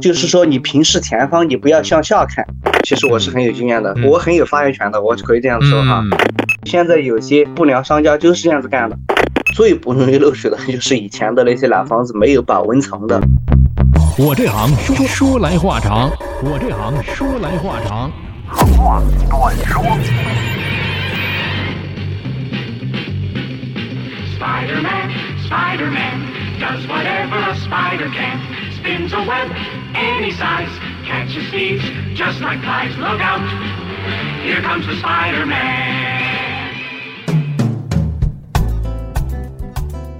就是说你平视前方，你不要向下看。其实我是很有经验的，我很有发言权的，我可以这样说哈。现在有些不良商家就是这样子干的。最不容易漏水的 就是以前的那些老房子没有保温层的。我这行说说来话长，我这行说来话长。长话短说。Spider-Man, Spider-Man, does whatever a spider can. Spins a web any size, catches thieves just like flies. Look out, here comes the Spider-Man.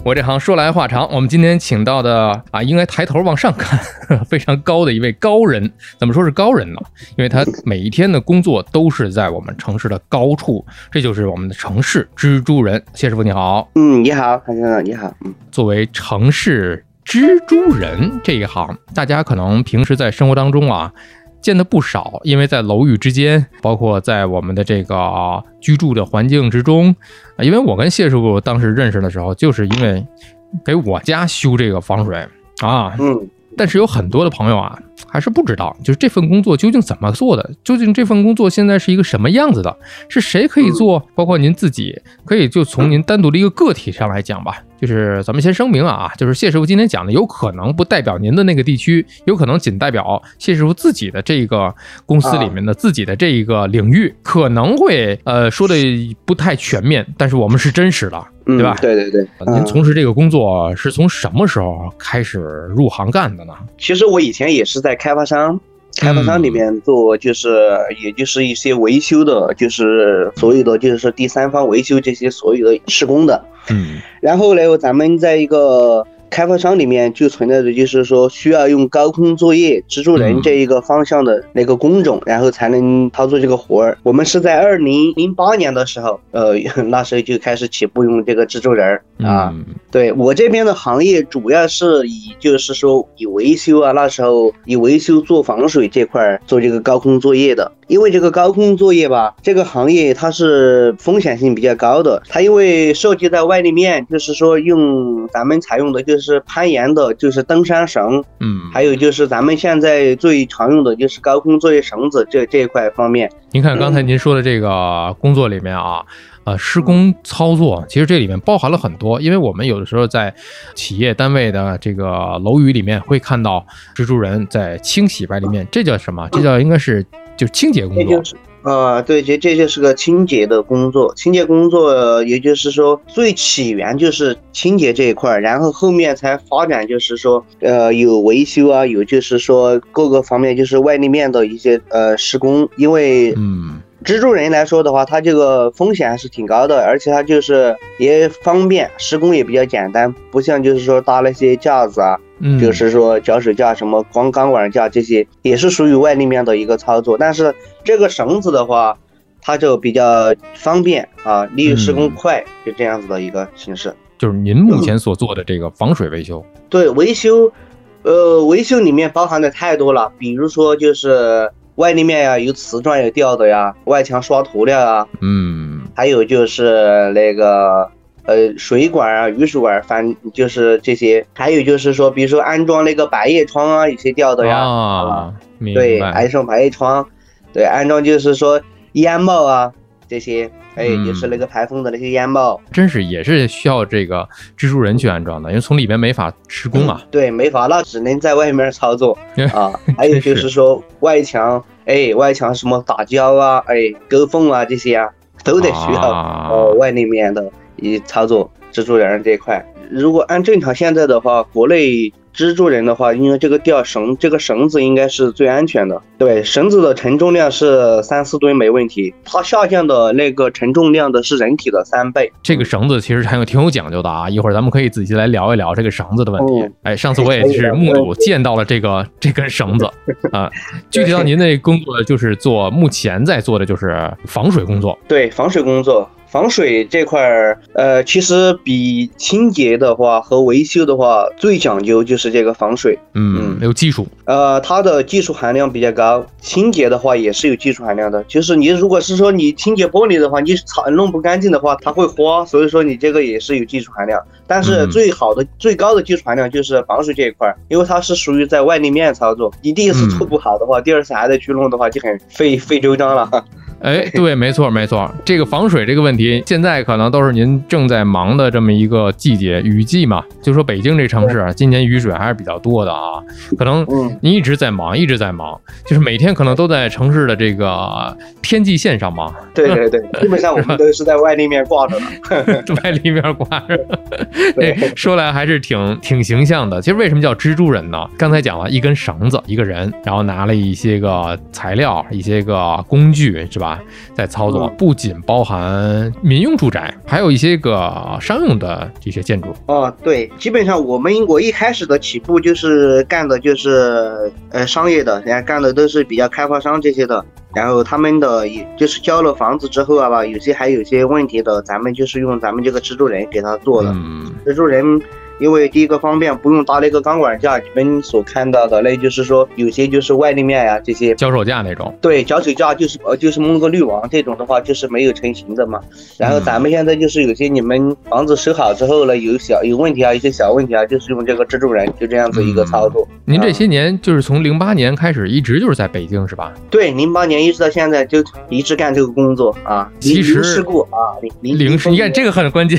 我这行说来话长，我们今天请到的啊，应该抬头往上看，非常高的一位高人。怎么说是高人呢？因为他每一天的工作都是在我们城市的高处，这就是我们的城市蜘蛛人。谢师傅你好，嗯，你好，潘先生你好。嗯，作为城市蜘蛛人这一行，大家可能平时在生活当中啊。见的不少，因为在楼宇之间，包括在我们的这个居住的环境之中，啊，因为我跟谢师傅当时认识的时候，就是因为给我家修这个防水啊，嗯，但是有很多的朋友啊，还是不知道，就是这份工作究竟怎么做的，究竟这份工作现在是一个什么样子的，是谁可以做？包括您自己，可以就从您单独的一个个体上来讲吧。就是咱们先声明啊，就是谢师傅今天讲的有可能不代表您的那个地区，有可能仅代表谢师傅自己的这个公司里面的自己的这一个领域，可能会呃说的不太全面，但是我们是真实的，对吧？对对对。您从事这个工作是从什么时候开始入行干的呢？其实我以前也是在开发商。开发商里面做就是，也就是一些维修的，就是所有的就是第三方维修这些所有的施工的。嗯，然后呢，咱们在一个。开发商里面就存在的就是说需要用高空作业蜘蛛人这一个方向的那个工种，然后才能操作这个活儿。我们是在二零零八年的时候，呃，那时候就开始起步用这个蜘蛛人啊。对我这边的行业主要是以就是说以维修啊，那时候以维修做防水这块做这个高空作业的。因为这个高空作业吧，这个行业它是风险性比较高的。它因为涉及在外立面，就是说用咱们采用的就是攀岩的，就是登山绳，嗯，还有就是咱们现在最常用的就是高空作业绳子这这一块方面。您看刚才您说的这个工作里面啊，呃，施工操作其实这里面包含了很多，因为我们有的时候在企业单位的这个楼宇里面会看到蜘蛛人在清洗外立面，这叫什么？这叫应该是。就是清洁工作，呃，对，这这就是个清洁的工作。清洁工作，也就是说，最起源就是清洁这一块，然后后面才发展，就是说，呃，有维修啊，有就是说各个方面，就是外立面的一些呃施工。因为，嗯，蜘蛛人来说的话，它这个风险还是挺高的，而且它就是也方便，施工也比较简单，不像就是说搭那些架子啊。就是说脚手架、什么光钢管架这些，也是属于外立面的一个操作。但是这个绳子的话，它就比较方便啊，利于施工快，就这样子的一个形式。就是您目前所做的这个防水维修，对维修，呃，维修里面包含的太多了，比如说就是外立面呀，有瓷砖有掉的呀，外墙刷涂料啊，嗯，还有就是那个。呃，水管啊，雨水管，反就是这些，还有就是说，比如说安装那个百叶窗啊，有些掉的呀，啊，对，安装百叶窗，对，安装就是说烟帽啊这些，哎，就是那个排风的那些烟帽，真是也是需要这个蜘蛛人去安装的，因为从里面没法施工啊，对，没法，那只能在外面操作。啊。还有就是说外墙，哎，外墙什么打胶啊，哎，勾缝啊这些啊，都得需要哦外立面的。以操作蜘蛛人这一块，如果按正常现在的话，国内。蜘蛛人的话，因为这个吊绳，这个绳子应该是最安全的。对，绳子的承重量是三四吨没问题，它下降的那个承重量的是人体的三倍。这个绳子其实还有挺有讲究的啊，一会儿咱们可以仔细来聊一聊这个绳子的问题。哎，上次我也是目睹见到了这个这根绳子 啊。具体到您的工作，就是做目前在做的就是防水工作。对，防水工作。防水这块儿，呃，其实比清洁的话和维修的话，最讲究就是这个防水。嗯，有技术。呃，它的技术含量比较高。清洁的话也是有技术含量的，就是你如果是说你清洁玻璃的话，你擦弄不干净的话，它会花，所以说你这个也是有技术含量。但是最好的、最高的技术含量就是防水这一块，因为它是属于在外立面操作，你第一次做不好的话，第二次还得去弄的话，就很费费周章了。哎，对，没错，没错，这个防水这个问题，现在可能都是您正在忙的这么一个季节，雨季嘛。就说北京这城市啊，今年雨水还是比较多的啊，可能您一直在忙，一直在忙，就是每天可能都在城市的这个天际线上忙。对对对，基本上我们都是在外立面挂着的，外立面挂着。哎，说来还是挺挺形象的。其实为什么叫蜘蛛人呢？刚才讲了一根绳子，一个人，然后拿了一些个材料，一些个工具，是吧？在操作不仅包含民用住宅，还有一些个商用的这些建筑。哦，对，基本上我们我一开始的起步就是干的就是呃商业的，人家干的都是比较开发商这些的。然后他们的也就是交了房子之后啊吧，有些还有些问题的，咱们就是用咱们这个蜘蛛人给他做的。嗯蜘蛛人。因为第一个方便，不用搭那个钢管架，你们所看到的那就是说有些就是外立面呀，这些脚手架那种。对，脚手架就是呃就是蒙个滤网这种的话，就是没有成型的嘛。然后咱们现在就是有些你们房子收好之后呢，有小有问题啊，一些小问题啊，就是用这个蜘蛛人就这样子一个操作。您这些年就是从零八年开始一直就是在北京是吧？对，零八年一直到现在就一直干这个工作啊。其实事故啊，零零事，你看这个很关键，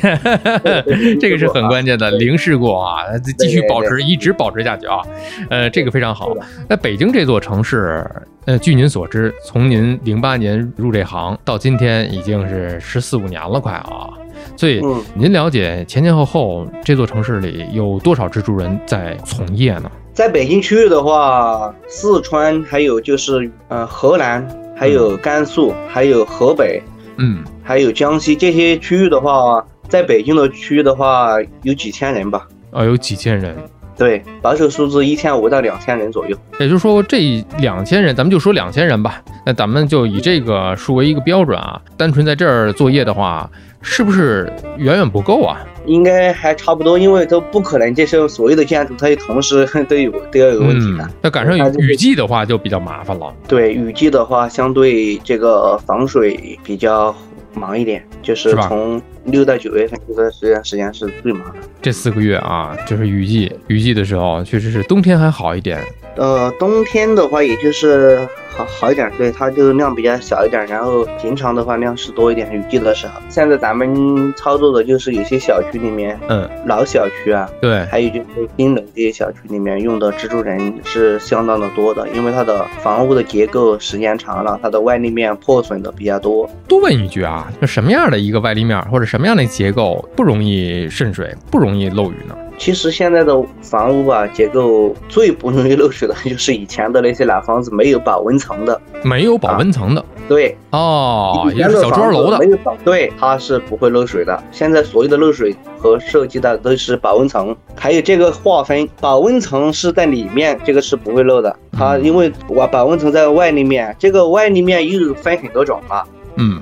这个是很关键的零事故啊，继续保持，一直保持下去啊。呃，这个非常好。那北京这座城市，呃，据您所知，从您零八年入这行到今天，已经是十四五年了，快啊。所以您了解前前后后这座城市里有多少蜘蛛人在从业呢？在北京区域的话，四川还有就是呃河南，还有甘肃，还有河北，嗯，还有江西这些区域的话，在北京的区域的话有几千人吧？啊，有几千人。对，保守数字一千五到两千人左右。也就是说，这两千人，咱们就说两千人吧。那咱们就以这个数为一个标准啊。单纯在这儿作业的话，是不是远远不够啊？应该还差不多，因为都不可能，这是所有的建筑它同时都有都要有问题的。那赶上雨季的话就比较麻烦了。对，雨季的话，相对这个防水比较。忙一点，就是从六到九月份这段时间时间是最忙的。这四个月啊，就是雨季，雨季的时候确实是冬天还好一点。呃，冬天的话，也就是好好一点，对，它就量比较小一点，然后平常的话量是多一点。雨季的时候，现在咱们操作的就是有些小区里面，嗯，老小区啊，对，还有就是新楼这些小区里面用的蜘蛛人是相当的多的，因为它的房屋的结构时间长了，它的外立面破损的比较多。多问一句啊，就什么样的一个外立面或者什么样的结构不容易渗水，不容易漏雨呢？其实现在的房屋吧，结构最不容易漏水的就是以前的那些老房子，没有保温层的，没有保温层的，对，哦，也是小砖楼的，没有保，对，它是不会漏水的。现在所有的漏水和设计的都是保温层，还有这个划分，保温层是在里面，这个是不会漏的。它因为我保温层在外立面，这个外立面又分很多种了，嗯，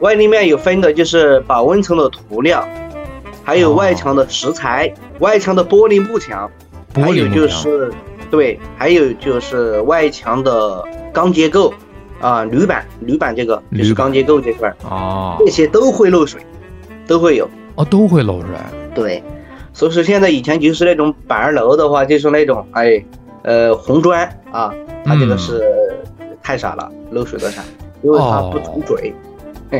外立面有分的就是保温层的涂料。还有外墙的石材，外墙的玻璃幕墙，还有就是对，还有就是外墙的钢结构啊，铝板，铝板这个就是钢结构这块儿。啊，这些都会漏水，都会有。哦，都会漏水。对，所以说现在以前就是那种板儿楼的话，就是那种哎呃红砖啊，它这个是太傻了，漏水的傻，因为它不涂嘴。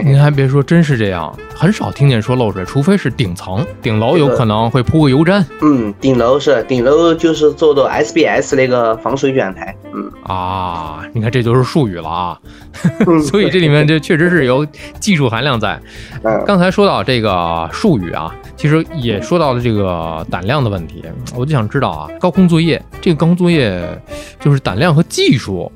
您还别说，真是这样，很少听见说漏水，除非是顶层、顶楼有可能会铺个油毡。嗯，顶楼是顶楼，就是做的 SBS 那个防水卷台。嗯啊，你看这就是术语了啊，所以这里面这确实是有技术含量在。刚才说到这个术语啊，其实也说到了这个胆量的问题，我就想知道啊，高空作业这个高空作业就是胆量和技术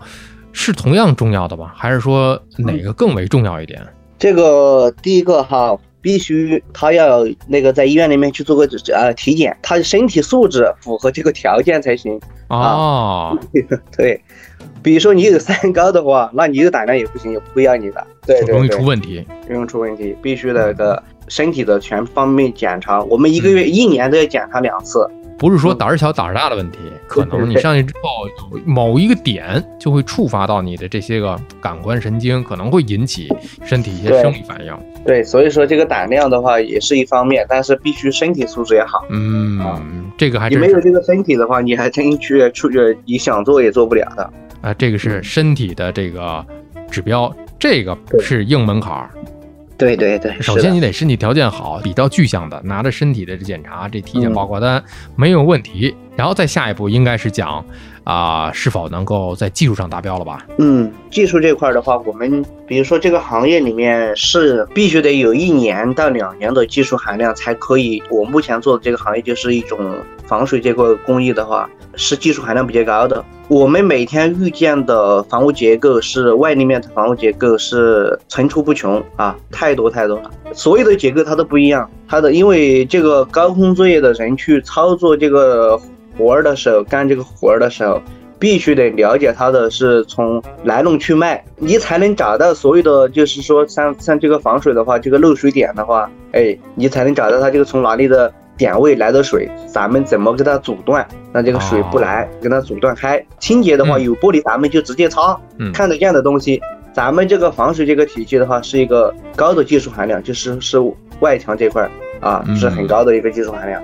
是同样重要的吧？还是说哪个更为重要一点？这个第一个哈，必须他要那个在医院里面去做个呃体检，他的身体素质符合这个条件才行。哦，对，比如说你有三高的话，那你有胆量也不行，也不会要你的。对对对，容易出问题。容易出问题，必须的个身体的全方面检查，我们一个月、一年都要检查两次。不是说胆儿小胆儿大的问题，可能你上去之后有某一个点就会触发到你的这些个感官神经，可能会引起身体一些生理反应。对，所以说这个胆量的话也是一方面，但是必须身体素质也好。嗯，这个还你没有这个身体的话，你还真去出去，你想做也做不了的。啊，这个是身体的这个指标，这个是硬门槛儿。对对对，首先你得身体条件好，比较具象的拿着身体的这检查，这体检报告单没有问题，然后再下一步应该是讲啊是否能够在技术上达标了吧？嗯，技术这块的话，我们比如说这个行业里面是必须得有一年到两年的技术含量才可以。我目前做的这个行业就是一种防水这块工艺的话。是技术含量比较高的。我们每天遇见的房屋结构是外立面的房屋结构是层出不穷啊，太多太多了。所有的结构它都不一样，它的因为这个高空作业的人去操作这个活儿的时候，干这个活儿的时候，必须得了解它的是从来龙去脉，你才能找到所有的就是说像像这个防水的话，这个漏水点的话，哎，你才能找到它这个从哪里的。点位来的水，咱们怎么给它阻断？让这个水不来，给它阻断开。清洁的话，有玻璃咱们就直接擦，看得见的东西。咱们这个防水这个体系的话，是一个高的技术含量，就是是外墙这块啊，是很高的一个技术含量。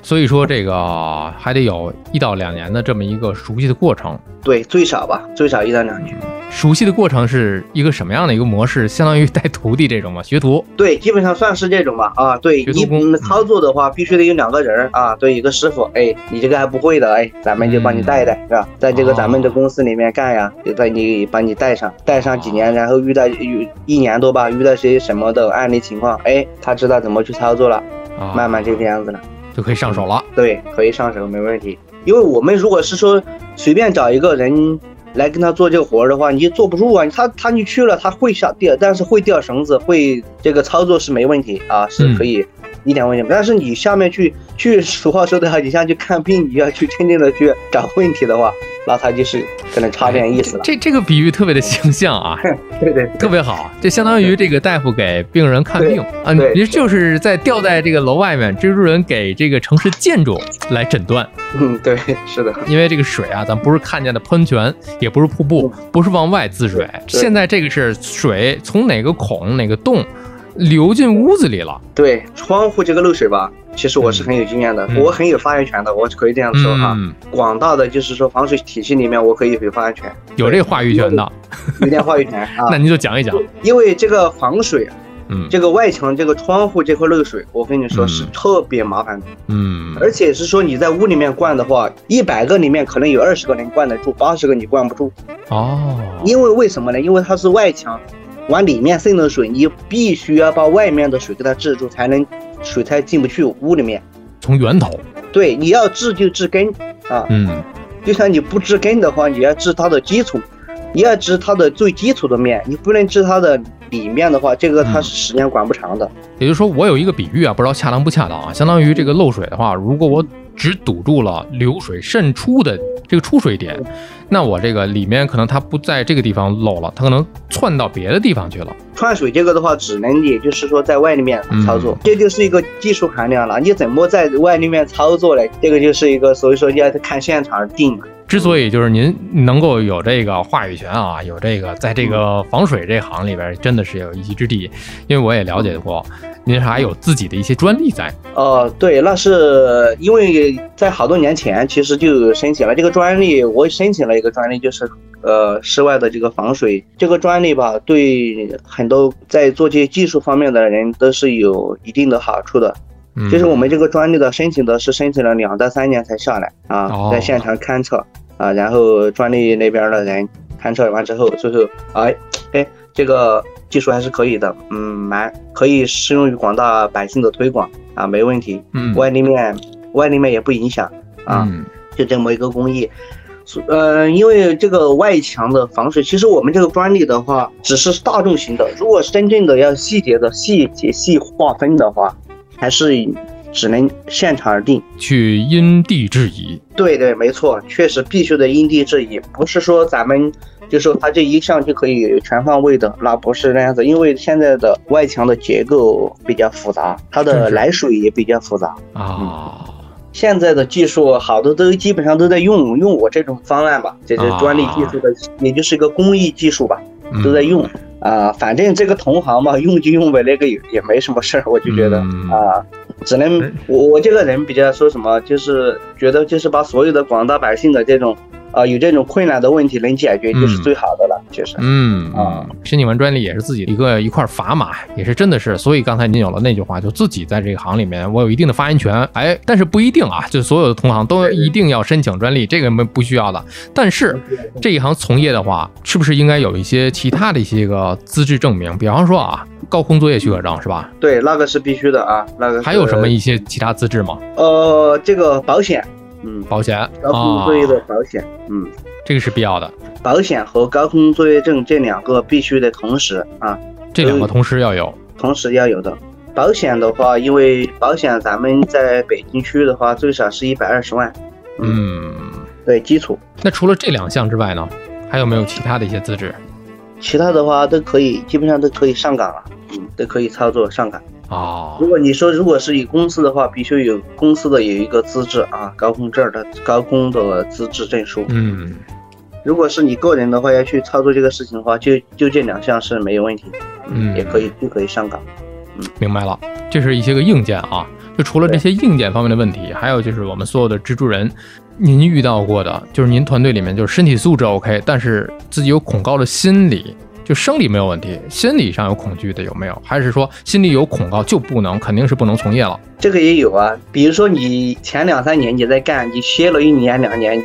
所以说这个还得有一到两年的这么一个熟悉的过程。对，最少吧，最少一到两年。熟悉的过程是一个什么样的一个模式？相当于带徒弟这种吗？学徒？对，基本上算是这种吧。啊，对，你操作的话必须得有两个人啊，对，一个师傅。哎，你这个还不会的，哎，咱们就帮你带一带，是吧？在这个咱们的公司里面干呀，就在你帮你带上，带上几年，然后遇到有一年多吧，遇到些什么的案例情况，哎，他知道怎么去操作了，慢慢就这样子了，就可以上手了。对，可以上手，没问题。因为我们如果是说随便找一个人。来跟他做这个活儿的话，你坐不住啊！他他你去了，他会下掉，但是会掉绳子，会这个操作是没问题啊，是可以一点问题。但是你下面去去俗话说的好，你像去看病，你要去真正的去找问题的话。那他就是可能差点意思了。这这个比喻特别的形象啊，对对，特别好。这相当于这个大夫给病人看病啊，你就是在吊在这个楼外面，蜘蛛人给这个城市建筑来诊断。嗯，对，是的。因为这个水啊，咱不是看见的喷泉，也不是瀑布，不是往外滋水。现在这个是水从哪个孔哪个洞流进屋子里了。对，窗户这个漏水吧。其实我是很有经验的，我很有发言权的，我可以这样说哈。广大的就是说防水体系里面，我可以有发言权，有这话语权的，有点话语权 啊。那您就讲一讲，因为这个防水，嗯，这个外墙这个窗户这块漏水，我跟你说是特别麻烦的，嗯，而且是说你在屋里面灌的话，一百个里面可能有二十个能灌得住，八十个你灌不住。哦，因为为什么呢？因为它是外墙，往里面渗的水，你必须要把外面的水给它治住，才能。水才进不去屋里面，从源头。对，你要治就治根啊。嗯，就像你不治根的话，你要治它的基础，你要治它的最基础的面，你不能治它的里面的话，这个它是时间管不长的。也就是说，我有一个比喻啊，不知道恰当不恰当啊，相当于这个漏水的话，如果我只堵住了流水渗出的这个出水点。那我这个里面可能它不在这个地方漏了，它可能窜到别的地方去了。串水这个的话，只能也就是说在外立面操作，这就是一个技术含量了。你怎么在外立面操作嘞？这个就是一个，所以说要看现场定。之所以就是您能够有这个话语权啊，有这个在这个防水这行里边真的是有一席之地，因为我也了解过，您还有自己的一些专利在。哦，对，那是因为在好多年前其实就申请了这个专利，我申请了一个专利，就是呃室外的这个防水这个专利吧，对很多在做这些技术方面的人都是有一定的好处的。就是我们这个专利的申请的是申请了两到三年才下来啊，在现场勘测。啊，然后专利那边的人勘测完之后，最后，哎，哎，这个技术还是可以的，嗯，蛮可以适用于广大百姓的推广啊，没问题。嗯，外立面，外立面也不影响啊，就这么一个工艺。呃，因为这个外墙的防水，其实我们这个专利的话，只是大众型的。如果真正的要细节的细节细划分的话，还是只能现场而定，去因地制宜。对对，没错，确实必须得因地制宜，不是说咱们就说它这一项就可以全方位的，那不是那样子。因为现在的外墙的结构比较复杂，它的来水也比较复杂啊。现在的技术好多都基本上都在用用我这种方案吧，这是专利技术的，也就是一个工艺技术吧，都在用啊。反正这个同行嘛，用就用呗，那个也也没什么事儿，我就觉得啊，只能我我这个人比较说什么，就是觉得就是把所有的广大百姓的这种。啊，有这种困难的问题能解决就是最好的了，确实。嗯啊，申请完专利也是自己一个一块砝码，也是真的是。所以刚才您有了那句话，就自己在这个行里面，我有一定的发言权。哎，但是不一定啊，就所有的同行都一定要申请专利，这个没不需要的。但是这一行从业的话，是不是应该有一些其他的一些个资质证明？比方说啊，高空作业许可证是吧？对，那个是必须的啊，那个。还有什么一些其他资质吗？呃，这个保险。嗯，保险，高空作业的保险，嗯，这个是必要的。保险和高空作业证这两个必须得同时啊，这两个同时要有，同时要有的。保险的话，因为保险咱们在北京区的话，最少是一百二十万。嗯，对，基础。那除了这两项之外呢，还有没有其他的一些资质？其他的话都可以，基本上都可以上岗了，嗯，都可以操作上岗。啊，如果你说如果是以公司的话，必须有公司的有一个资质啊，高空证的高空的资质证书。嗯，如果是你个人的话，要去操作这个事情的话，就就这两项是没有问题，嗯，也可以就可以上岗。嗯，明白了，这是一些个硬件啊。就除了这些硬件方面的问题，还有就是我们所有的蜘蛛人，您遇到过的，就是您团队里面就是身体素质 OK，但是自己有恐高的心理。就生理没有问题，心理上有恐惧的有没有？还是说心里有恐高就不能，肯定是不能从业了？这个也有啊，比如说你前两三年你在干，你歇了一年两年，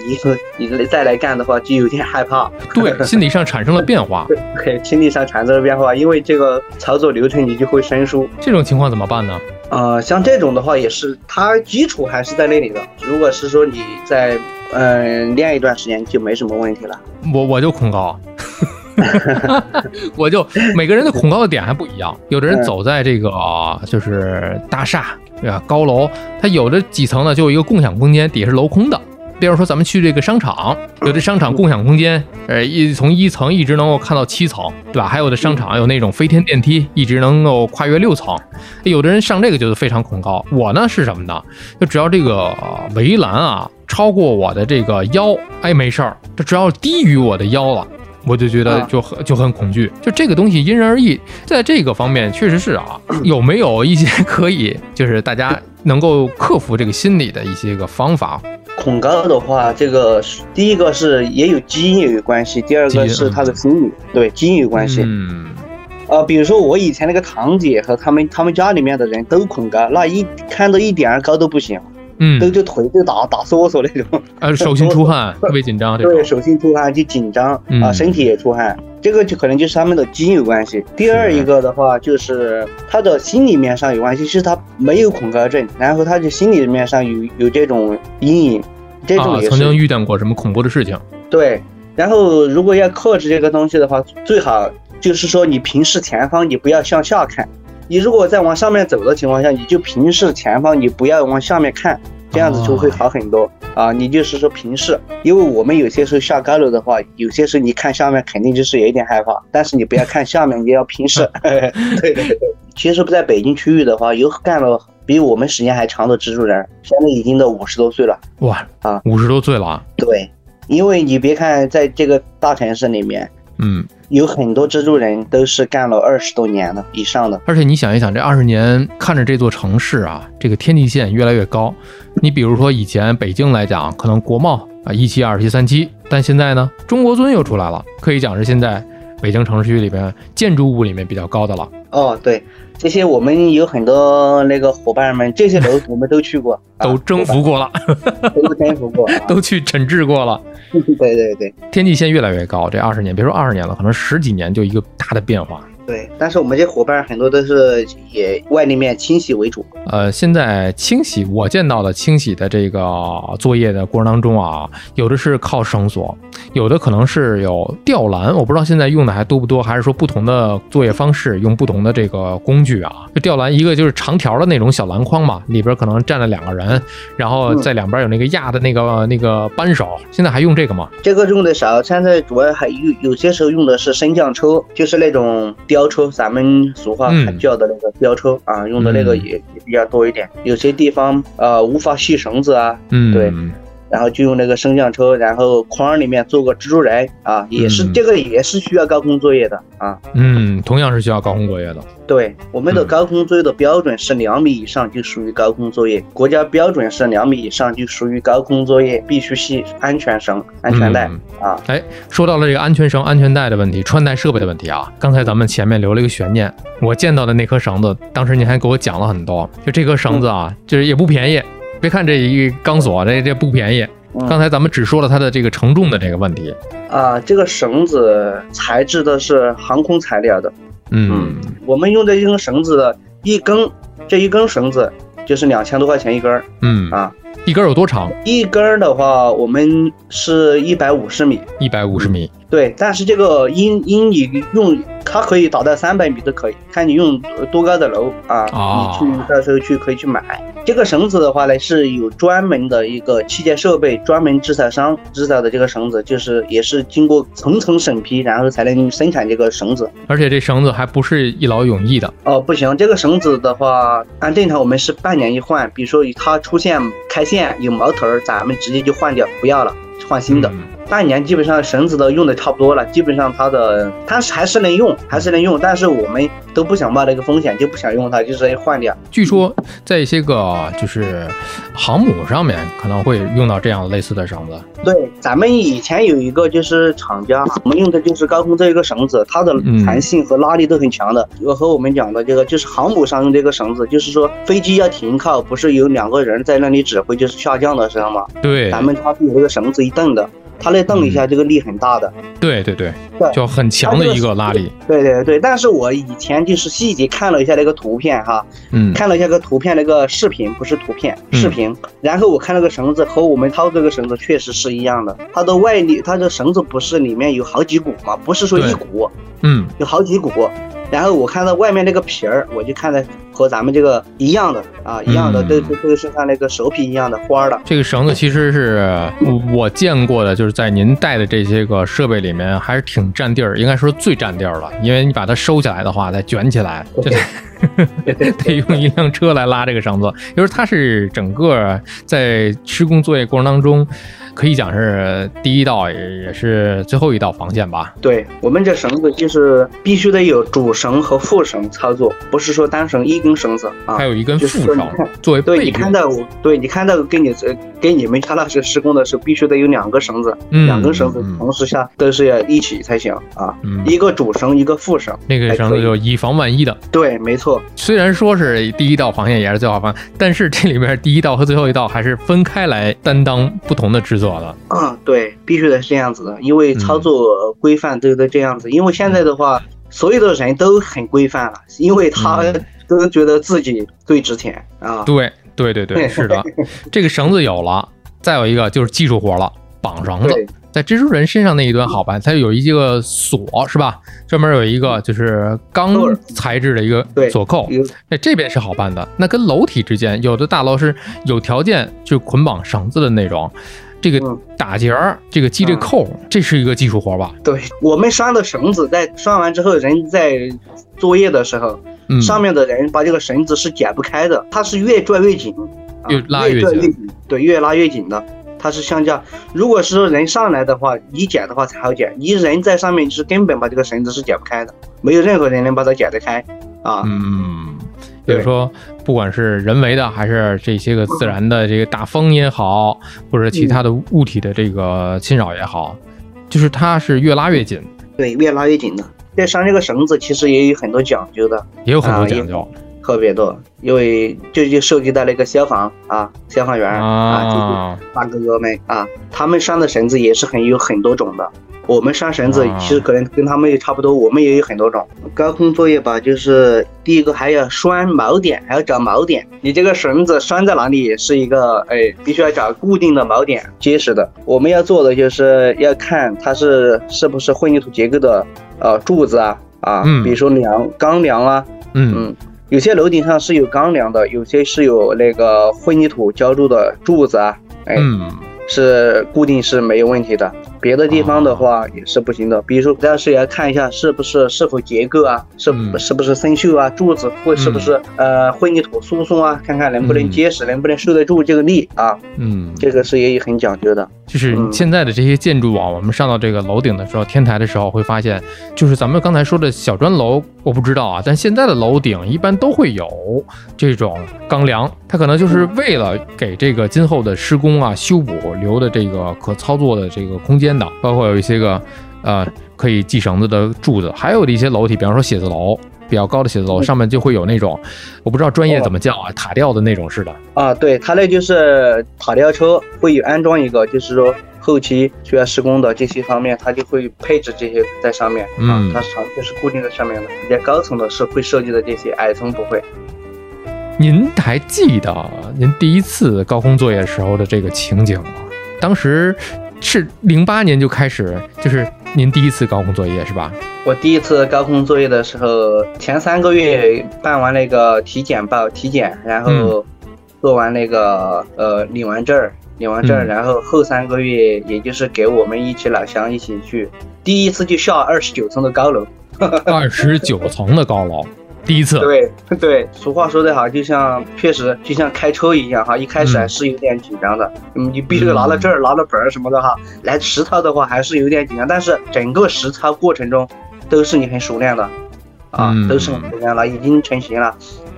你你再来干的话，就有点害怕。对，心理上产生了变化。对，心理上产生了变化，因为这个操作流程你就会生疏。这种情况怎么办呢？呃，像这种的话也是，它基础还是在那里的。如果是说你在嗯练一段时间，就没什么问题了。我我就恐高。我就每个人的恐高的点还不一样，有的人走在这个就是大厦对吧，高楼，它有的几层呢就有一个共享空间，底下是镂空的。比如说咱们去这个商场，有的商场共享空间，呃，一从一层一直能够看到七层，对吧？还有的商场有那种飞天电梯，一直能够跨越六层。有的人上这个就是非常恐高。我呢是什么呢？就只要这个围栏啊超过我的这个腰，哎，没事儿。这只要低于我的腰了。我就觉得就很就很恐惧，就这个东西因人而异，在这个方面确实是啊，有没有一些可以 就是大家能够克服这个心理的一些个方法？恐高的话，这个第一个是也有基因有关系，第二个是他的心理，对基因有关系。嗯，呃，比如说我以前那个堂姐和他们他们家里面的人都恐高，那一看到一点儿高都不行。嗯，都就腿就打打哆嗦那种，呃，手心出汗，特别紧张。对，手心出汗就紧张啊，身体也出汗，这个就可能就是他们的基因有关系。第二一个的话，就是他的心里面上有关系，是他没有恐高症，然后他就心里面上有有这种阴影，这种也是。曾经遇见过什么恐怖的事情。对，然后如果要克制这个东西的话，最好就是说你平视前方，你不要向下看。你如果在往上面走的情况下，你就平视前方，你不要往下面看，这样子就会好很多啊。你就是说平视，因为我们有些时候下高楼的话，有些时候你看下面肯定就是有一点害怕，但是你不要看下面，你要平视。对对对。其实不在北京区域的话，有干了比我们时间还长的蜘蛛人，现在已经都五十多岁了。哇啊，五十多岁了。对，因为你别看在这个大城市里面，嗯。有很多蜘蛛人都是干了二十多年的以上的，而且你想一想，这二十年看着这座城市啊，这个天际线越来越高。你比如说以前北京来讲，可能国贸啊一期、二期、三期，但现在呢，中国尊又出来了，可以讲是现在北京城市区里边建筑物里面比较高的了。哦，对，这些我们有很多那个伙伴们，这些楼我们都去过，都征服过了，都征服过，都去诊治过了。对对对，天际线越来越高，这二十年别说二十年了，可能十几年就一个大的变化。对，但是我们这伙伴很多都是以外立面清洗为主。呃，现在清洗我见到的清洗的这个作业的过程当中啊，有的是靠绳索，有的可能是有吊篮，我不知道现在用的还多不多，还是说不同的作业方式用不同的这个工具啊？就吊篮，一个就是长条的那种小篮筐嘛，里边可能站了两个人，然后在两边有那个压的那个那个扳手，现在还用这个吗？这个用的少，现在主要还有有些时候用的是升降车，就是那种吊车，咱们俗话嗯叫的那个吊车啊，用的那个嗯也也比较多一点。有些地方呃无法系绳子啊，嗯，对然后就用那个升降车，然后筐里面做个蜘蛛人啊，也是、嗯这个也是需要高空作业的啊。嗯，同样是需要高空作业的。对，我们的嗯高空作业的标准是两米以上就属于高空作业，国家标准是两米以上就属于高空作业，必须系安全绳、安全带、嗯啊。哎，说到了这个安全绳、安全带的问题、穿戴设备的问题啊，刚才咱们前面留了一个悬念，我见到的那颗绳子，当时您还给我讲了很多，就这颗绳子啊，就是也不便宜。别看这一钢索，这这不便宜。嗯刚才咱们只说了它的这个承重的这个问题，啊，这个绳子材质的是航空材料的，嗯我们用的一根绳子的一根，这一根绳子就是两千多块钱一根儿嗯，啊。一根有多长？一根的话，我们是一百五十米，一百五十米。对，但是这个因因你用它可以达到三百米都可以，看你用多高的楼啊，哦你去到时候去可以去买。这个绳子的话呢，是有专门的一个器械设备专门制造商制造的这个绳子，就是也是经过层层审批，然后才能生产这个绳子。而且这绳子还不是一劳永逸的。哦，不行，这个绳子的话，按正常我们是半年一换，比如说它出现开线有毛头儿，咱们直接就换掉，不要了，换新的。嗯半年基本上绳子都用的差不多了，基本上它的它是还是能用，还是能用，但是我们都不想冒那个风险，就不想用它，就直接换掉。据说在一些个就是航母上面可能会用到这样类似的绳子。对，咱们以前有一个就是厂家，我们用的就是高空这一个绳子，它的嗯弹性和拉力都很强的。我和我们讲的这个就是航母上用这个绳子，就是说飞机要停靠，不是有两个人在那里指挥，就是下降的时候吗，对，咱们它是有这个绳子一蹬的，它那蹬一下，这个力很大的。对对对对，就很强的一个拉力。对对对，但是我以前就是细节看了一下那个图片哈，嗯看了一下个图片那个视频，不是图片，嗯视频。然后我看那个绳子和我们掏这个绳子确实是一样的，它的外力，它的绳子不是里面有好几股嘛，不是说一股，嗯有好几股。然后我看到外面那个皮儿，我就看到和咱们这个一样的啊，一样的，嗯都都都是像那个手皮一样的花儿的。这个绳子其实是我见过的，就是在您带的这些个设备里面，还是挺占地儿，应该说最占地儿了。因为你把它收起来的话，再卷起来，就得 得用一辆车来拉这个绳子。就是它是整个在施工作业过程当中，可以讲是第一道，也也是最后一道防线吧。对我们这绳子就是必须得有主绳和副绳操作，不是说单绳一根绳子啊还。有一根副绳作为备对你看。到我，对你看到给你呃给你们家老师施工的时候，必须得有两个绳子，嗯两根绳子嗯同时下都是要一起才行啊。嗯，一个主绳，一个副绳。那个绳子就以防万一的。对，没错。虽然说是第一道防线也是最好防，但是这里面第一道和最后一道还是分开来担当不同的职责的。嗯，对，必须得是这样子的，因为操作规范都得这样子。因为现在的话，所有的人都很规范了，因为他嗯都觉得自己最值钱啊。对对对对，是的，这个绳子有了，再有一个就是技术活了，绑绳子。对在蜘蛛人身上那一端好办，它有一个锁是吧？专门有一个就是钢材质的一个锁扣，有哎，这边是好办的。那跟楼体之间，有的大楼是有条件去捆绑绳子的那种，这个嗯打结儿，这个系这嗯扣，这是一个技术活吧？对，我们拴的绳子，在拴完之后，人在作业的时候，嗯，上面的人把这个绳子是解不开的，它是越拽越紧，啊越拉越紧对，越拉越紧的。它是相加，如果是说人上来的话，你解的话才好解，你人在上面是根本把这个绳子是解不开的，没有任何人能把它解得开啊。嗯，比如说，不管是人为的，还是这些个自然的这个大风也好，或者其他的物体的这个侵扰也好，就是它是越拉越紧，对，越拉越紧的。这上这个绳子其实也有很多讲究的，也有很多啊讲究特别多，因为这就涉及到那个消防啊，消防员啊，这些啊。大哥哥们啊，他们上的绳子也是很有很多种的。我们拴绳子啊其实可能跟他们也差不多，我们也有很多种高空作业吧。就是第一个还要拴锚点，还要找锚点。你这个绳子拴在哪里也是一个，哎，必须要找固定的锚点，结实的。我们要做的就是要看它是是不是混凝土结构的呃柱子啊啊，嗯比如说梁钢梁啊，嗯嗯，有些楼顶上是有钢梁的，有些是有那个混凝土浇筑的柱子啊，哎，嗯是固定是没有问题的。别的地方的话也是不行的，比如说但是也要看一下是不是是否结构啊，是、嗯。是不是生锈啊，柱子会是不是、呃混凝土疏松啊，看看能不能嗯结实，能不能受得住这个力啊，嗯，这个是也很讲究的。就是嗯现在的这些建筑啊，我们上到这个楼顶的时候，天台的时候会发现，就是咱们刚才说的小砖楼，我不知道啊，但现在的楼顶一般都会有这种钢梁，它可能就是为了给这个今后的施工啊、修补留的这个可操作的这个空间的，包括有一些个呃可以系绳子的柱子，还有的一些楼体，比方说写字楼。比较高的写字楼上面就会有那种，我不知道专业怎么叫啊，塔吊的那种似的。啊，对，它那就是塔吊车会有安装一个，就是说后期需要施工的这些方面，它就会配置这些在上面嗯啊，它长期是固定在上面的。比较高层的是会设计的这些，矮层不会。您还记得您第一次高空作业时候的这个情景吗？当时是零八年就开始，就是您第一次高空作业是吧？我第一次高空作业的时候，前三个月办完那个体检报体检，然后做完那个呃领完证儿，领完证儿，嗯然后后三个月也就是给我们一起老乡一起去，第一次就下二十九层的高楼。二十九层的高楼，第一次。对对，俗话说得好，就像确实就像开车一样哈，一开始嗯还是有点紧张的，嗯，你必须拿了证儿、拿了本儿什么的哈，来实操的话还是有点紧张，但是整个实操过程中都是你很熟练的，啊，嗯都是很熟练了，已经成型了，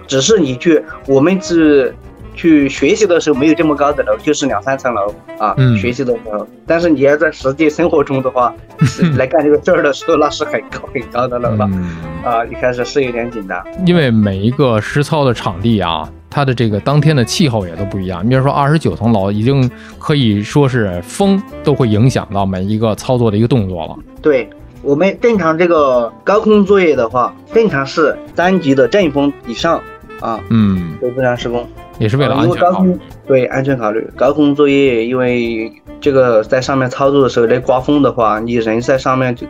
只是你去我们是。去学习的时候没有这么高的楼，就是两三层楼啊。嗯学习的时候，但是你要在实际生活中的话，来干这个事儿的时候，那是很高很高的楼了。嗯，啊，一开始是有点紧张。因为每一个实操的场地啊，它的这个当天的气候也都不一样。你比如说二十九层楼，已经可以说是风都会影响到每一个操作的一个动作了。对我们正常这个高空作业的话，正常是三级的阵风以上啊，嗯，都不让施工。也是为了安全考虑。为高空对安全考虑，高空作业因为这个在上面操作的时候，那刮风的话，你人在上面就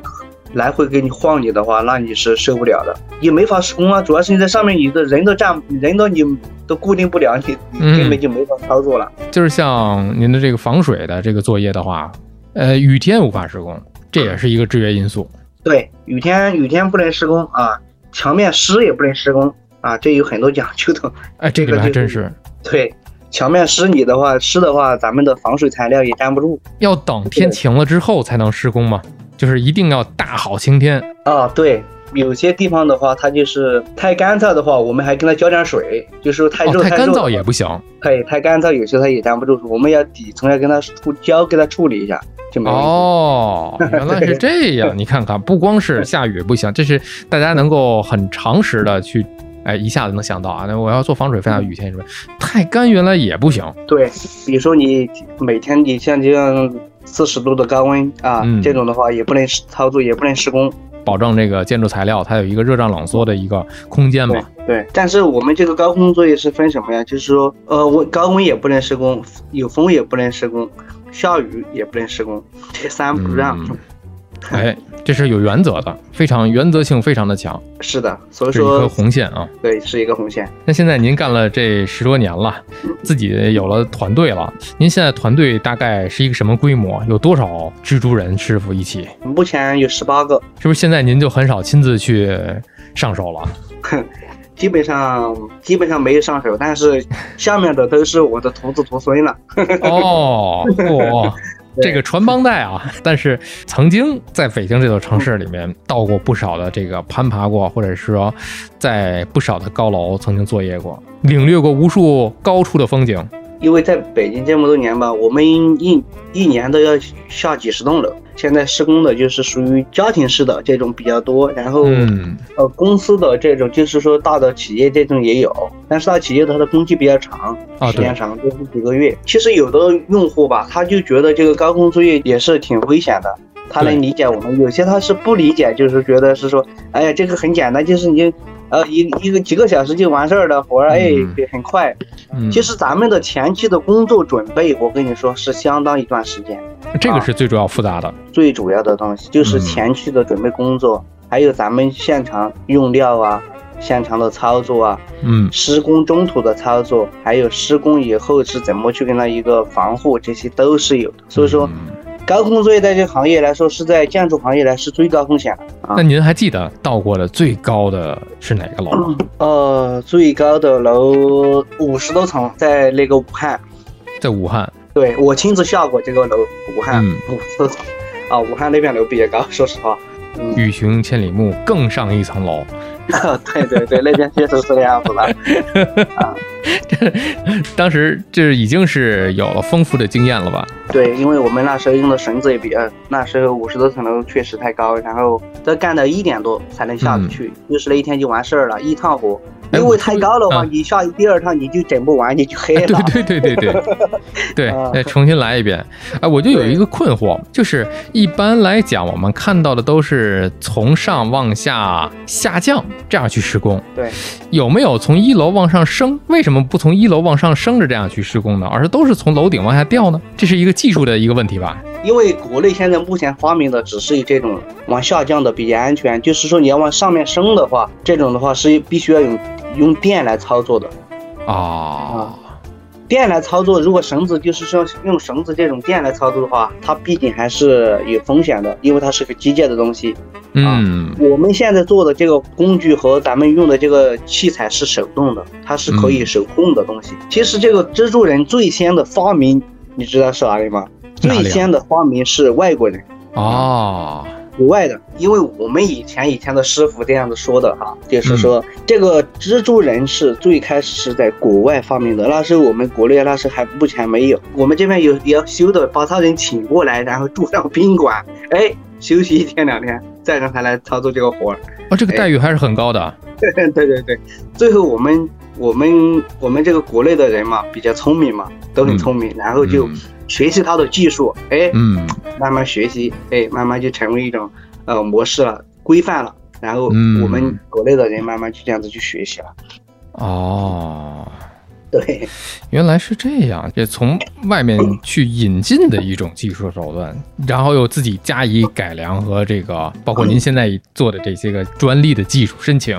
来回给你晃你的话，那你是受不了的，也没法施工啊。主要是你在上面，你的人都站，人都你都固定不了，你你嗯根本就没法操作了。就是像您的这个防水的这个作业的话，呃，雨天无法施工，这也是一个制约因素。对，雨天雨天不能施工啊，墙面湿也不能施工啊，这有很多讲究的。哎，这个还真是对，墙面湿你的话，湿的话，咱们的防水材料也粘不住。要等天晴了之后才能施工嘛，就是一定要大好晴天。啊，对，有些地方的话，它就是太干燥的话，我们还跟它浇点水，就是说太哦，热、太干燥也不行。对太干燥，有些它也粘不住，我们要底层要跟它处胶，给它处理一下。哦，原来是这样。你看看，不光是下雨不行，这是大家能够很常识的去，哎，一下子能想到啊。那我要做防水，非要雨天是吧？太干原来也不行。对，比如说你每天你像这样四十度的高温啊，嗯这种的话也不能操作，也不能施工。保证这个建筑材料它有一个热胀冷缩的一个空间嘛对。对，但是我们这个高空作业是分什么呀？就是说，呃，我高温也不能施工，有风也不能施工，下雨也不能施工，这三不让。嗯 哎，这是有原则的，非常原则性非常的强，是的，所以是一颗说，红线啊。对，是一个红线。那现在您干了这十多年了，自己有了团队了，您现在团队大概是一个什么规模？有多少蜘蛛人师傅一起？目前有十八个，是不是现在您就很少亲自去上手了？基本上基本上没有上手，但是下面的都是我的徒子徒孙了。哦，嚯、这个传帮带啊！但是曾经在北京这座城市里面到过不少的这个攀爬过，或者是说在不少的高楼曾经作业过，领略过无数高处的风景。因为在北京这么多年吧，我们一一年都要下几十栋楼。现在施工的就是属于家庭式的这种比较多，然后、嗯，呃公司的这种就是说大的企业这种也有，但是大企业它的工期比较长，啊时间长，就是几个月。其实有的用户吧，他就觉得这个高空作业也是挺危险的。他能理解我们；有些他是不理解，就是觉得是说，哎呀，这个很简单，就是你呃一一个几个小时就完事儿的活儿，哎，很快。嗯，其实咱们的前期的工作准备，我跟你说是相当一段时间。这个是最主要复杂的，最主要的东西就是前期的准备工作，还有咱们现场用料啊。现场的操作啊，嗯，施工中途的操作，还有施工以后是怎么去跟他一个防护，这些都是有的。所以说，高空作业在这个行业来说，是在建筑行业来是最高风险的。那您还记得到过的最高的是哪个楼吗？呃，最高的楼五十多层，在那个武汉，在武汉。对我亲自下过这个楼，武汉五十多层啊，武汉那边楼比较高，说实话。欲穷千里目，更上一层楼。对对对，那边确实是这样子的。啊，这当时这已经是有了丰富的经验了吧？对，因为我们那时候用的绳子也比较，那时候五十多层楼确实太高，然后都干到一点多才能下得去，就是那一天就完事儿了，一趟活。因为太高的话，你下第二趟你就整不完，你就黑了。对对对对对，对，再重新来一遍。哎，我就有一个困惑，就是一般来讲，我们看到的都是从上往下下降这样去施工。对，有没有从一楼往上升？为什么不从一楼往上升着这样去施工呢？而是都是从楼顶往下掉呢？这是一个技术的一个问题吧？因为国内现在目前发明的只是这种往下降的比较安全，就是说你要往上面升的话，这种的话是必须要用。用电来操作的啊，电来操作，如果绳子就是说用绳子这种电来操作的话，它毕竟还是有风险的，因为它是个机械的东西。嗯，我们现在做的这个工具和咱们用的这个器材是手动的，它是可以手控的东西。其实这个蜘蛛人最先的发明，你知道是哪里吗？最先的发明是外国人啊。国外的，因为我们以前以前的师傅这样子说的哈，就是说这个蜘蛛人是最开始是在国外发明的，那时候我们国内那时候还目前没有，我们这边有要修的，把他人请过来，然后住上宾馆，哎，休息一天两天，再让他来操作这个活儿，哦，这个待遇还是很高的。对 对对对，最后我们我们我们这个国内的人嘛，比较聪明嘛，都很聪明，然后就。学习他的技术，哎，嗯，慢慢学习，哎，慢慢就成为一种呃模式了，规范了。然后我们国内的人慢慢就这样子去学习了。哦，对，原来是这样，也从外面去引进的一种技术手段，然后又自己加以改良和这个，包括您现在做的这些个专利的技术申请，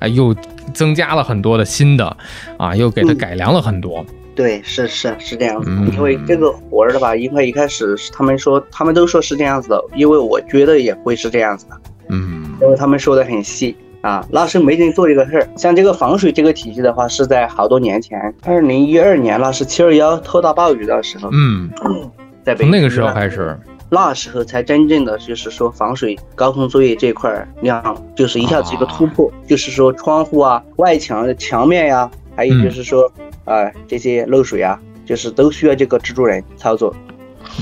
啊，又增加了很多的新的，啊，又给它改良了很多。对，是是是这样子，因为这个活儿的吧，因为一开始他们说，他们都说是这样子的，因为我觉得也会是这样子的，嗯，因为他们说的很细啊，那时候没人做这个事儿。像这个防水这个体系的话，是在好多年前，二零一二年那是七二幺特大暴雨的时候，嗯，在从那个时候开始，那时候才真正的就是说防水高空作业这块量就是一下子一个突破，就是说窗户啊、外墙的墙面呀，还有就是说。啊，这些漏水啊，就是都需要这个蜘蛛人操作。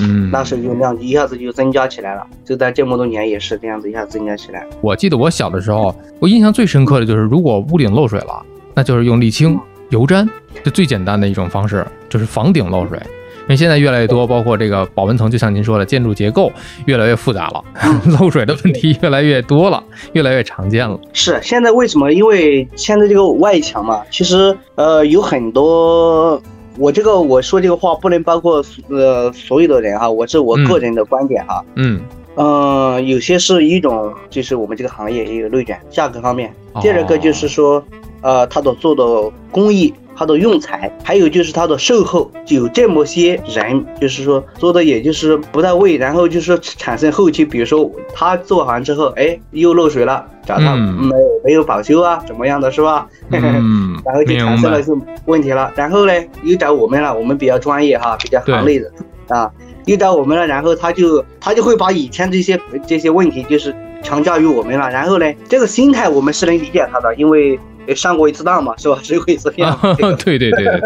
嗯，那时候用量一下子就增加起来了，就在这么多年也是这样子一下增加起来。我记得我小的时候，我印象最深刻的就是，如果屋顶漏水了，那就是用沥青、油毡，就最简单的一种方式，就是房顶漏水。因为现在越来越多，包括这个保温层，就像您说的，建筑结构越来越复杂了，漏水的问题越来越多了，越来越常见了。是现在为什么？因为现在这个外墙嘛，其实呃有很多，我这个我说这个话不能包括呃所有的人哈，我是我个人的观点哈。嗯嗯，有些是一种就是我们这个行业也有内卷，价格方面。第二个就是说，呃，它的做的工艺。它的用材，还有就是它的售后，有这么些人，就是说做的也就是不到位，然后就是产生后期，比如说他做完之后，哎，又漏水了，找他没没有保修啊，怎么样的是吧？嗯，然后就产生了这问题了，然后呢又找我们了，我们比较专业哈，比较行内的啊，又找我们了，然后他就他就会把以前这些这些问题就是强加于我们了，然后呢这个心态我们是能理解他的，因为。也上过一次当嘛，是吧？谁会这样？对对对对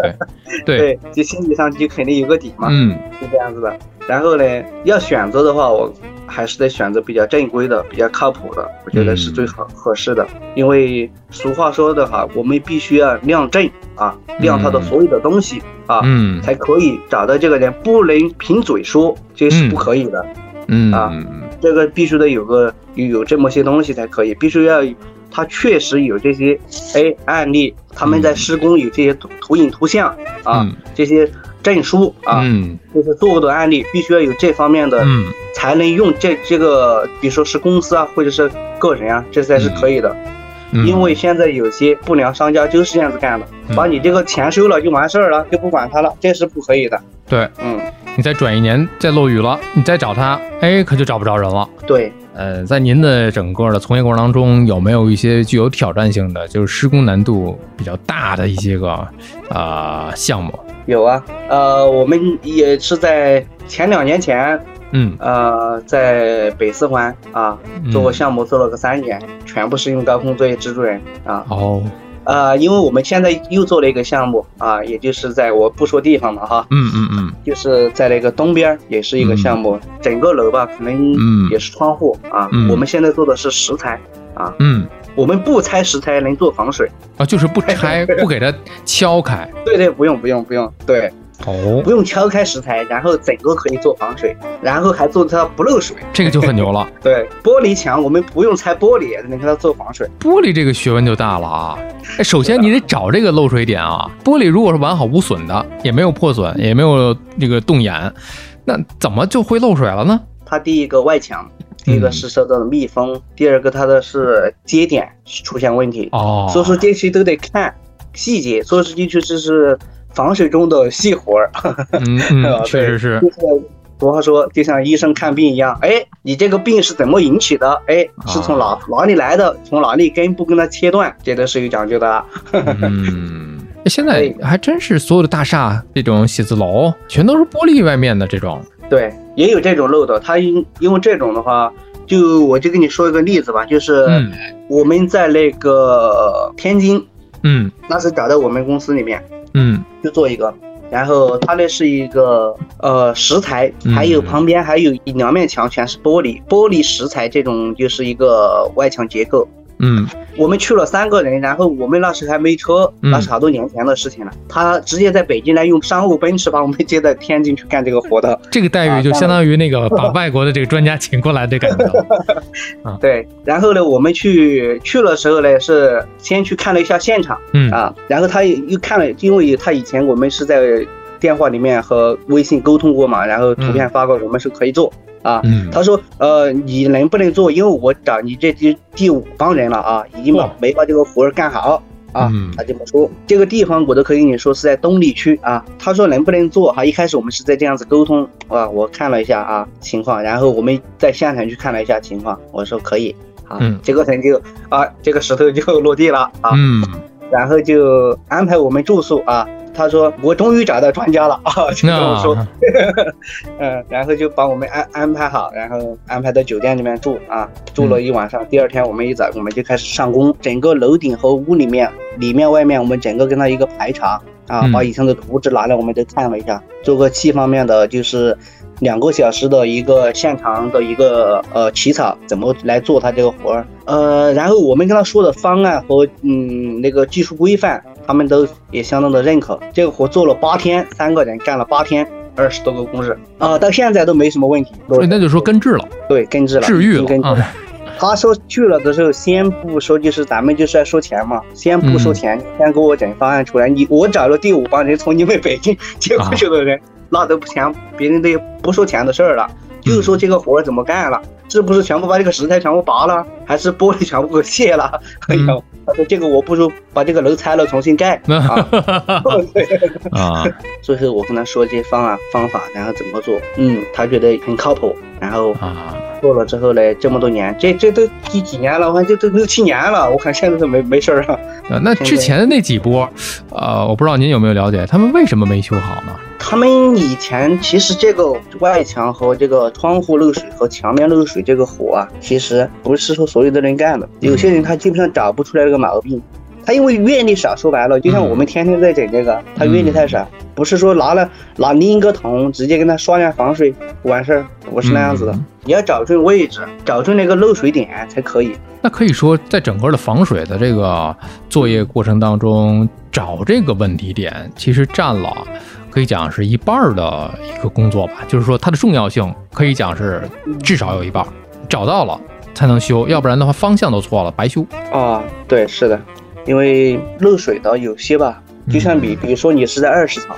对 对，就心理上就肯定有个底嘛。嗯，是这样子的。然后呢，要选择的话，我还是得选择比较正规的、比较靠谱的，我觉得是最好合适的。因为俗话说的哈，我们必须要量证啊，量他的所有的东西啊，才可以找到这个人。不能凭嘴说，这是不可以的。嗯啊，这个必须得有个有有这么些东西才可以，必须要他确实有这些哎案例，他们在施工有这些图图影图像啊，嗯。这些证书啊，嗯。就是做过的案例，必须要有这方面的，嗯。才能用这这个，比如说是公司啊，或者是个人啊，这才是可以的。嗯，因为现在有些不良商家就是这样子干的，嗯。把你这个钱收了就完事儿了，就不管他了，这是不可以的。对。嗯，你再转一年再漏雨了，你再找他，哎，可就找不着人了。对，呃，在您的整个的从业过程当中，有没有一些具有挑战性的，就是施工难度比较大的一些个呃项目？有啊，呃，我们也是在前两年前，嗯，呃，在北四环啊嗯做过项目，做了个三年，全部是用高空作业蜘蛛人啊。哦，呃，因为我们现在又做了一个项目啊，也就是在我不说地方了哈，嗯嗯嗯。就是在那个东边儿也是一个项目，整个楼吧可能嗯。也是窗户啊。嗯。我们现在做的是石材啊，嗯，我们不拆石材能做防水。啊，就是不拆，不给它敲开。对对，不用不用不用，对，哦不，用敲开石材，然后整个可以做防水，然后还做它不漏水。这个就很牛了。对，玻璃墙我们不用拆玻璃，也能给它做防水。玻璃这个学问就大了啊！哎，首先你得找这个漏水点啊。玻璃如果是完好无损的，也没有破损，也没有这个洞眼，那怎么就会漏水了呢？它第一个外墙，第一个是受到了密封，第二个它的是接点出现问题，哦，所以说这些都得看细节，所以说这就是防水中的细活儿。嗯 嗯，确实是就。是俗话说，就像医生看病一样，哎，你这个病是怎么引起的？哎，是从哪哪里来的？从哪里根部跟它切断，这都是有讲究的啊。嗯，现在还真是所有的大厦这种写字楼全都是玻璃外面的这种。对，也有这种漏的。它因因为这种的话，就我就跟你说一个例子吧，就是嗯我们在那个天津，嗯那是找到我们公司里面嗯。就做一个，然后它那是一个呃石材，嗯。还有旁边还有一两面墙全是玻璃，玻璃石材这种就是一个外墙结构。嗯我们去了三个人，然后我们那时还没车，嗯那是好多年前的事情了。他直接在北京来用商务奔驰把我们接到天津去干这个活的。这个待遇就相当于那个把外国的这个专家请过来的感觉。对，然后呢，我们去去的时候呢，是先去看了一下现场嗯啊，然后他也又看了，因为他以前我们是在电话里面和微信沟通过嘛，然后图片发过，我们是可以做啊。嗯他说，呃，你能不能做？因为我找你这第第五帮人了啊，已经把没把这个活儿干好啊嗯。他这么说，这个地方我都可以跟你说是在东丽区啊。他说能不能做哈？一开始我们是在这样子沟通啊，我看了一下啊情况，然后我们在现场去看了一下情况，我说可以啊嗯，这个人就啊这个石头就落地了啊，嗯然后就安排我们住宿啊。他说我终于找到专家了 啊，就跟我说。那 嗯，然后就把我们安安排好，然后安排到酒店里面住啊，住了一晚上。第二天我们一早我们就开始上工，整个楼顶和屋里面、里面、外面，我们整个跟他一个排查啊嗯，把以前的图纸拿来，我们都看了一下，做个气方面的就是。两个小时的一个现场的一个呃起草，怎么来做他这个活儿？呃，然后我们跟他说的方案和嗯那个技术规范，他们都也相当的认可。这个活做了八天，三个人干了八天，二十多个工日啊、到现在都没什么问题。那就说根治了，对，根治了，治愈了啊。他说去了的时候，先不说，就是咱们就是要收钱嘛，先不收钱，先给我整方案出来。你我找了第五帮人从你们北京接过去的人，那都不钱，别人都不收钱的事儿了，就说这个活儿怎么干了，是不是全部把这个石材全部拔了，还是玻璃全部给卸了？哎嗯呦，他说这个我不如把这个楼拆了重新盖啊。啊，所以说我跟他说这些方案方法，然后怎么做，嗯，他觉得很靠谱，然后啊，做了之后呢，这么多年，这这都第几年了？我看这都六七年了，我看现在都没没事儿了。呃那之前的那几波，呃，我不知道您有没有了解，他们为什么没修好呢？他们以前其实这个外墙和这个窗户漏水和墙面漏水这个活啊，其实不是说所有的人干的，有些人他基本上找不出来这个毛病。他因为阅历少，说白了，就像我们天天在整这个，他阅历太少，不是说拿了拿另一个桶直接跟他刷下防水完事儿，不是那样子的。嗯你要找准位置，找准那个漏水点才可以。那可以说，在整个的防水的这个作业过程当中，找这个问题点，其实占了可以讲是一半儿的一个工作吧。就是说，它的重要性可以讲是至少有一半儿。找到了才能修，要不然的话方向都错了，白修。啊，对，是的，因为漏水的有些吧，就像比比如说你是在二十层，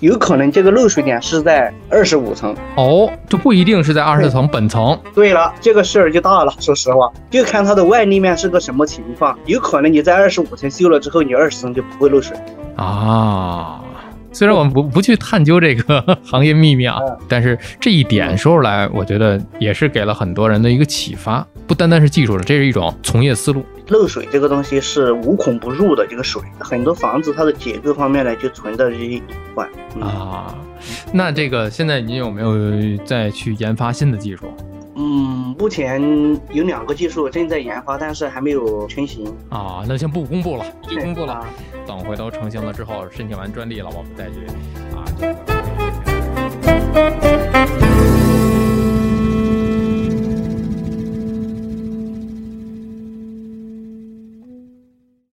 有可能这个漏水点是在二十五层。哦，就不一定是在二十层本层。对了，这个事儿就大了。说实话，就看它的外立面是个什么情况，有可能你在二十五层修了之后，你二十层就不会漏水。啊，虽然我们不不去探究这个行业秘密啊，但是这一点说出来，我觉得也是给了很多人的一个启发，不单单是技术了，这是一种从业思路。漏水这个东西是无孔不入的，这个水很多房子它的结构方面呢就存在这些隐患。嗯啊，那这个现在你有没有再去研发新的技术嗯，目前有两个技术正在研发，但是还没有成型。啊？那先不公布了，已经公布了，啊等回头成型了之后，申请完专利了，我们再去啊。